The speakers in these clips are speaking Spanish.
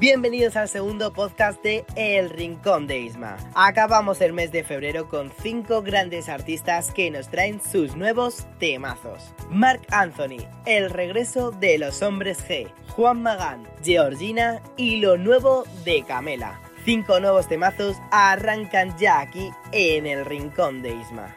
Bienvenidos al segundo podcast de El Rincón de Isma. Acabamos el mes de febrero con cinco grandes artistas que nos traen sus nuevos temazos. Mark Anthony, El regreso de los hombres G, Juan Magán, Georgina y lo nuevo de Camela. Cinco nuevos temazos arrancan ya aquí en El Rincón de Isma.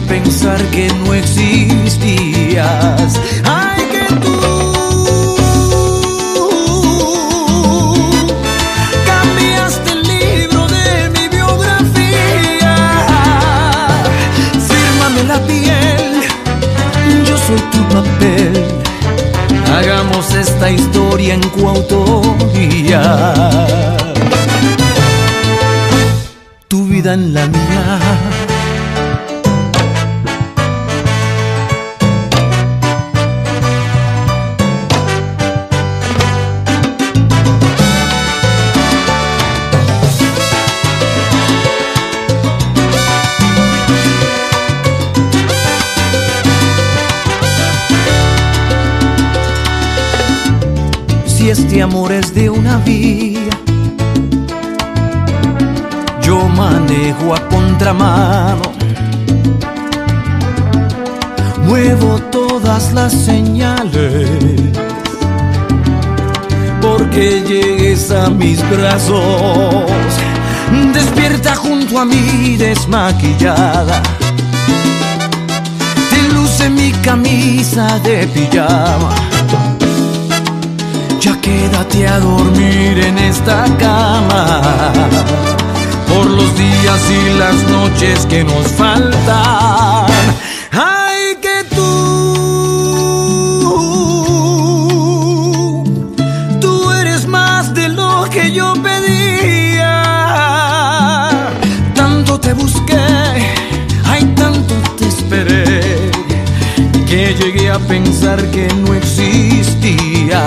pensar que no existías. Ay, que tú cambiaste el libro de mi biografía. Fírmame la piel, yo soy tu papel. Hagamos esta historia en coautoría. Vida en la mía este amor es de una vía. Manejo a contramano, muevo todas las señales, porque llegues a mis brazos. Despierta junto a mí desmaquillada. Te luce mi camisa de pijama ya quédate a dormir en esta cama los días y las noches que nos faltan. Ay, que tú, tú eres más de lo que yo pedía. Tanto te busqué, ay, tanto te esperé, que llegué a pensar que no existías.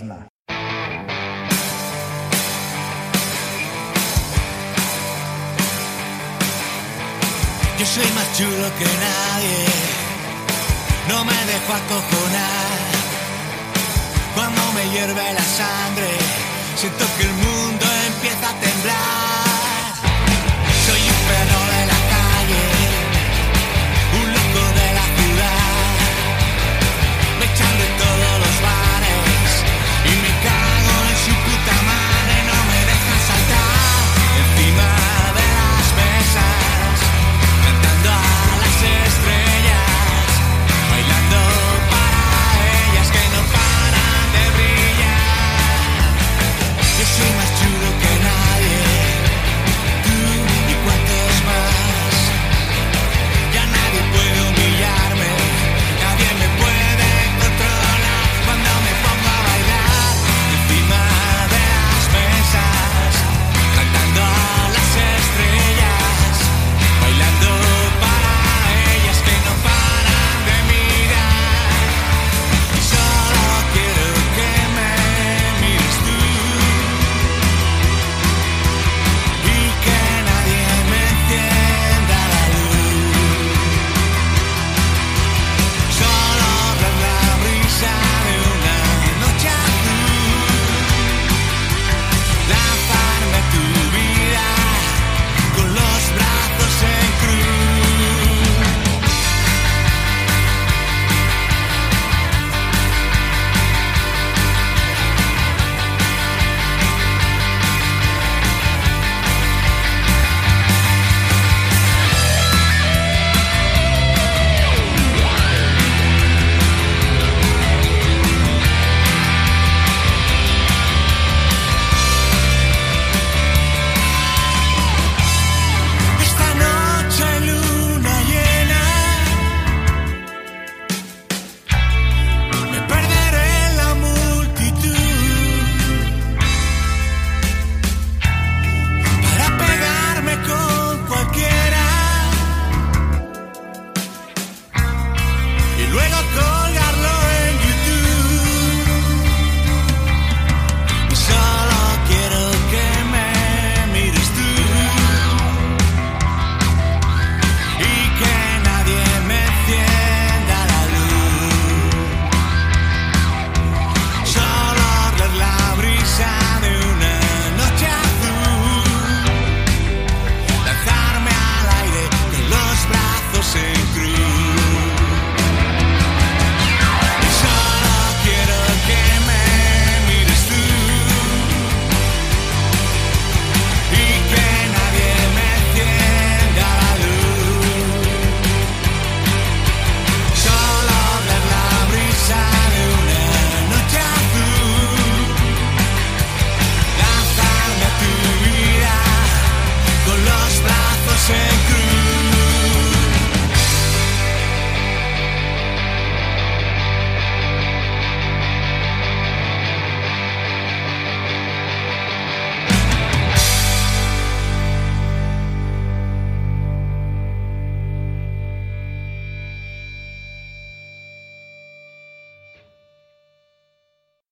Yo soy más chulo que nadie, no me dejo acojonar. Cuando me hierve la sangre, siento que el mundo empieza a temblar.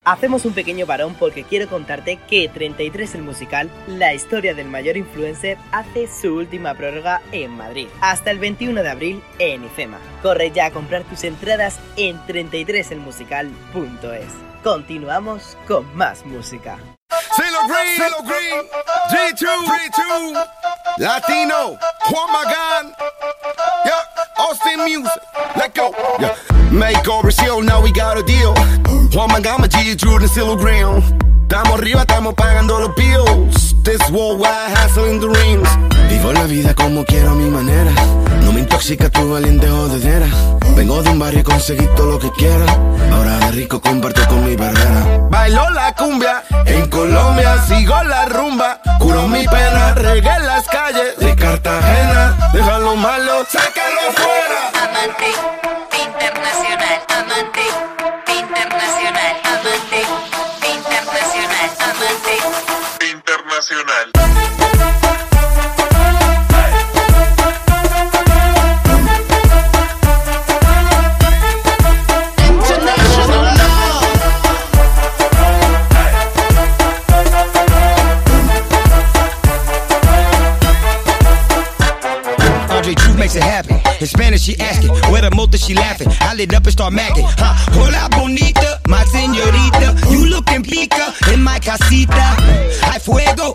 Hacemos un pequeño parón porque quiero contarte que 33 el musical, la historia del mayor influencer, hace su última prórroga en Madrid, hasta el 21 de abril en IFEMA. Corre ya a comprar tus entradas en 33elmusical.es. Continuamos con más música. CeeLo Green, Green, G2, G2, Latino, Juan Magán, Austin Music, let go, yeah. Make over seal, now we got a deal. Juan Magán, G2, and CeeLo Green. Estamos arriba, estamos pagando los bills. This worldwide hustle in the rings. Vivo la vida como quiero a mi manera. No me intoxica tu valiente jodedera. Vengo de un barrio y conseguí todo lo que quiera. Ahora de rico comparto con mi barrera. Bailo la cumbia en Colombia, sigo la rumba. Curo mi pena, regué las calles de Cartagena. Déjalo malo, sácalo fuera. Amante Huh? Hola bonita, my señorita. You looking pica in my casita. Hay fuego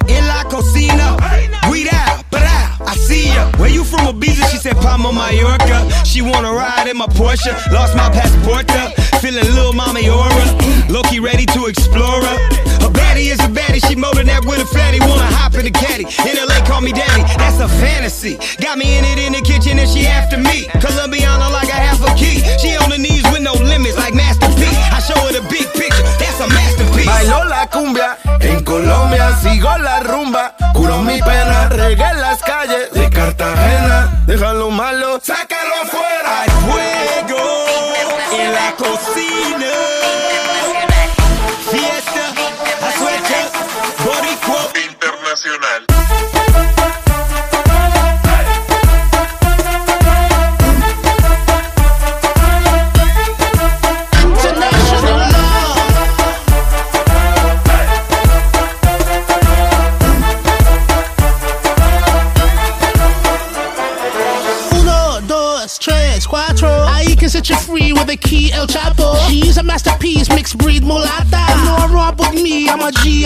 Where you from, Ibiza? She said Palma, Mallorca. She wanna ride in my Porsche. Lost my passport. up. Feeling little mommy aura. Loki ready to explore her. A baddie is a baddie. She molding that with a fatty. Wanna hop in the caddy. In LA, call me daddy. That's a fantasy. Got me in it in the kitchen and she after me. Colombiana like a half a key. She on the knees with no limits like Master P. I show her the big picture. That's a masterpiece. Bailo la cumbia, en Colombia sigo la rumba. Curo mi pena, regué las calles Cartagena. Déjalo malo, sácalo afuera. Hay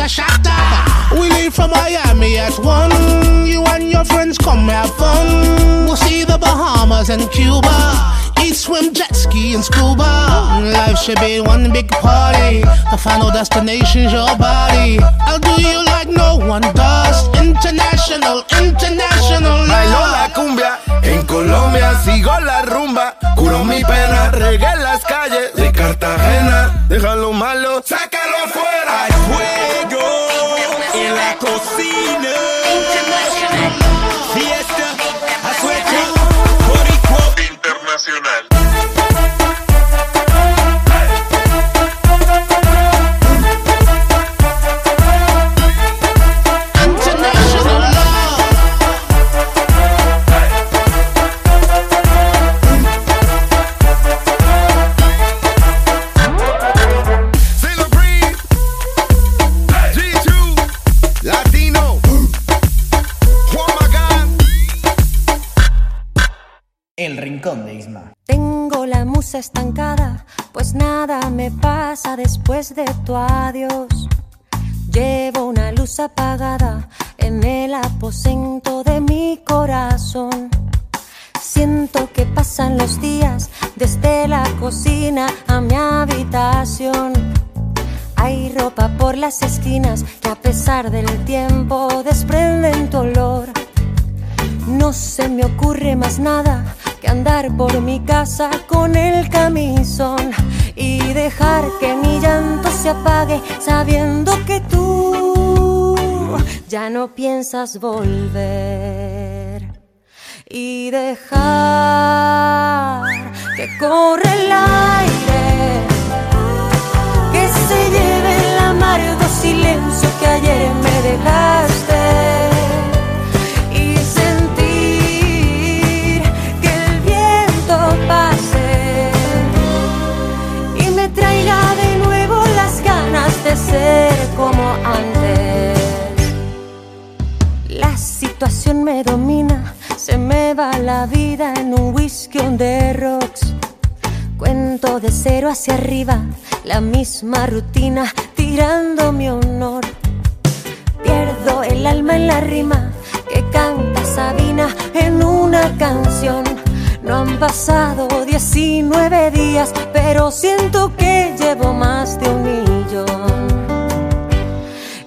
a. We leave from Miami at one. You and your friends come have fun. We'll see the Bahamas and Cuba. Eat, swim, jet ski, and scuba. Life should be one big party. The final destination's your body. I'll do you like no one does. International, international Bailo la cumbia, en Colombia sigo la rumba. Curo mi pena, regué las calles de Cartagena. Déjalo malo, sácalo afuera. Apagada en el aposento de mi corazón. Siento que pasan los días desde la cocina a mi habitación. Hay ropa por las esquinas que a pesar del tiempo desprenden tu olor. No se me ocurre más nada que andar por mi casa con el camisón y dejar que mi llanto se apague sabiendo que tú ya no piensas volver y dejar que corre el aire que se lleve el amargo silencio que ayer me dejaste hacia arriba, la misma rutina, tirando mi honor. Pierdo el alma en la rima que canta Sabina en una canción. No han pasado 19 días, pero siento que llevo más de un millón.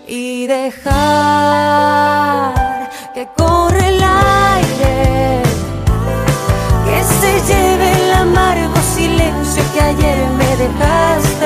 Y dejar me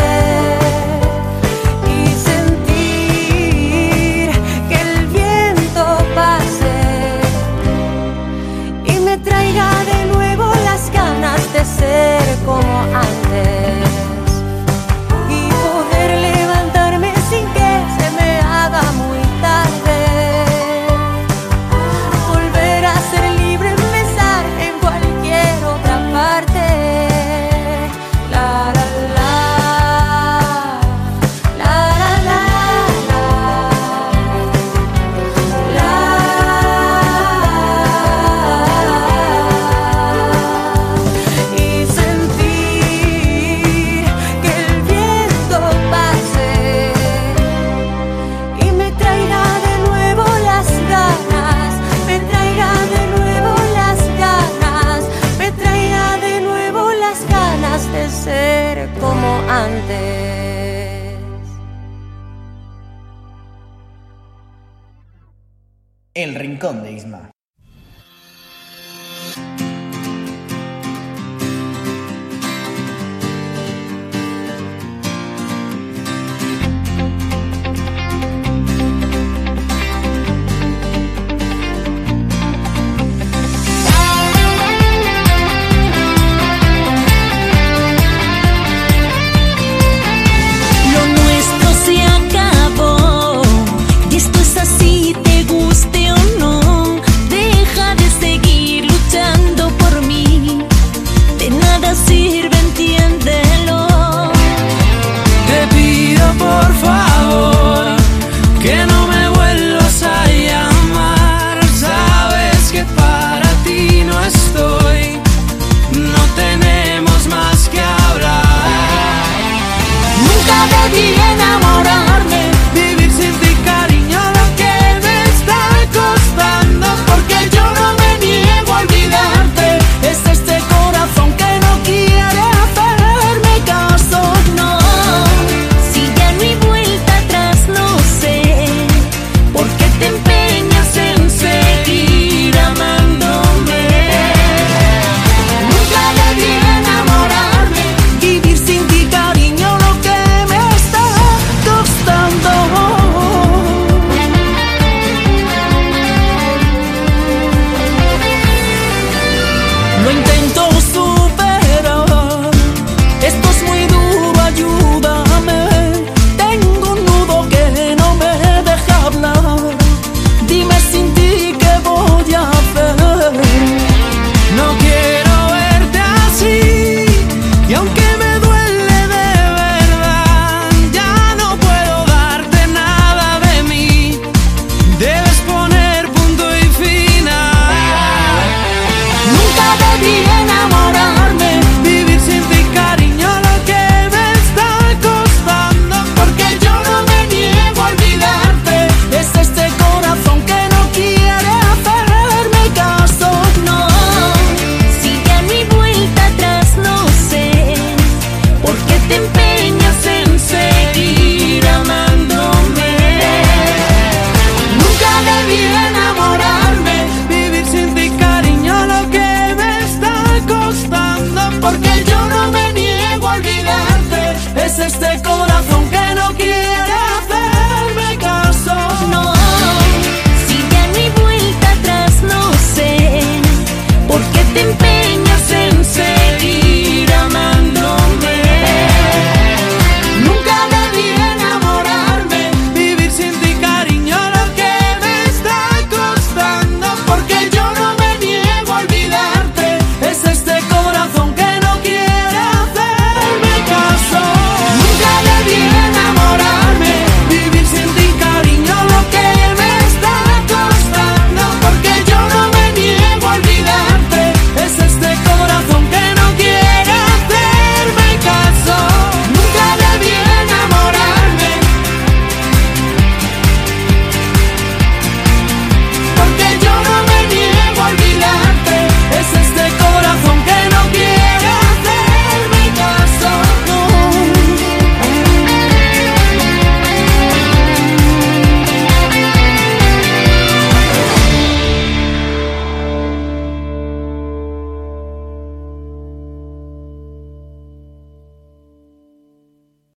El Rincón de Isma.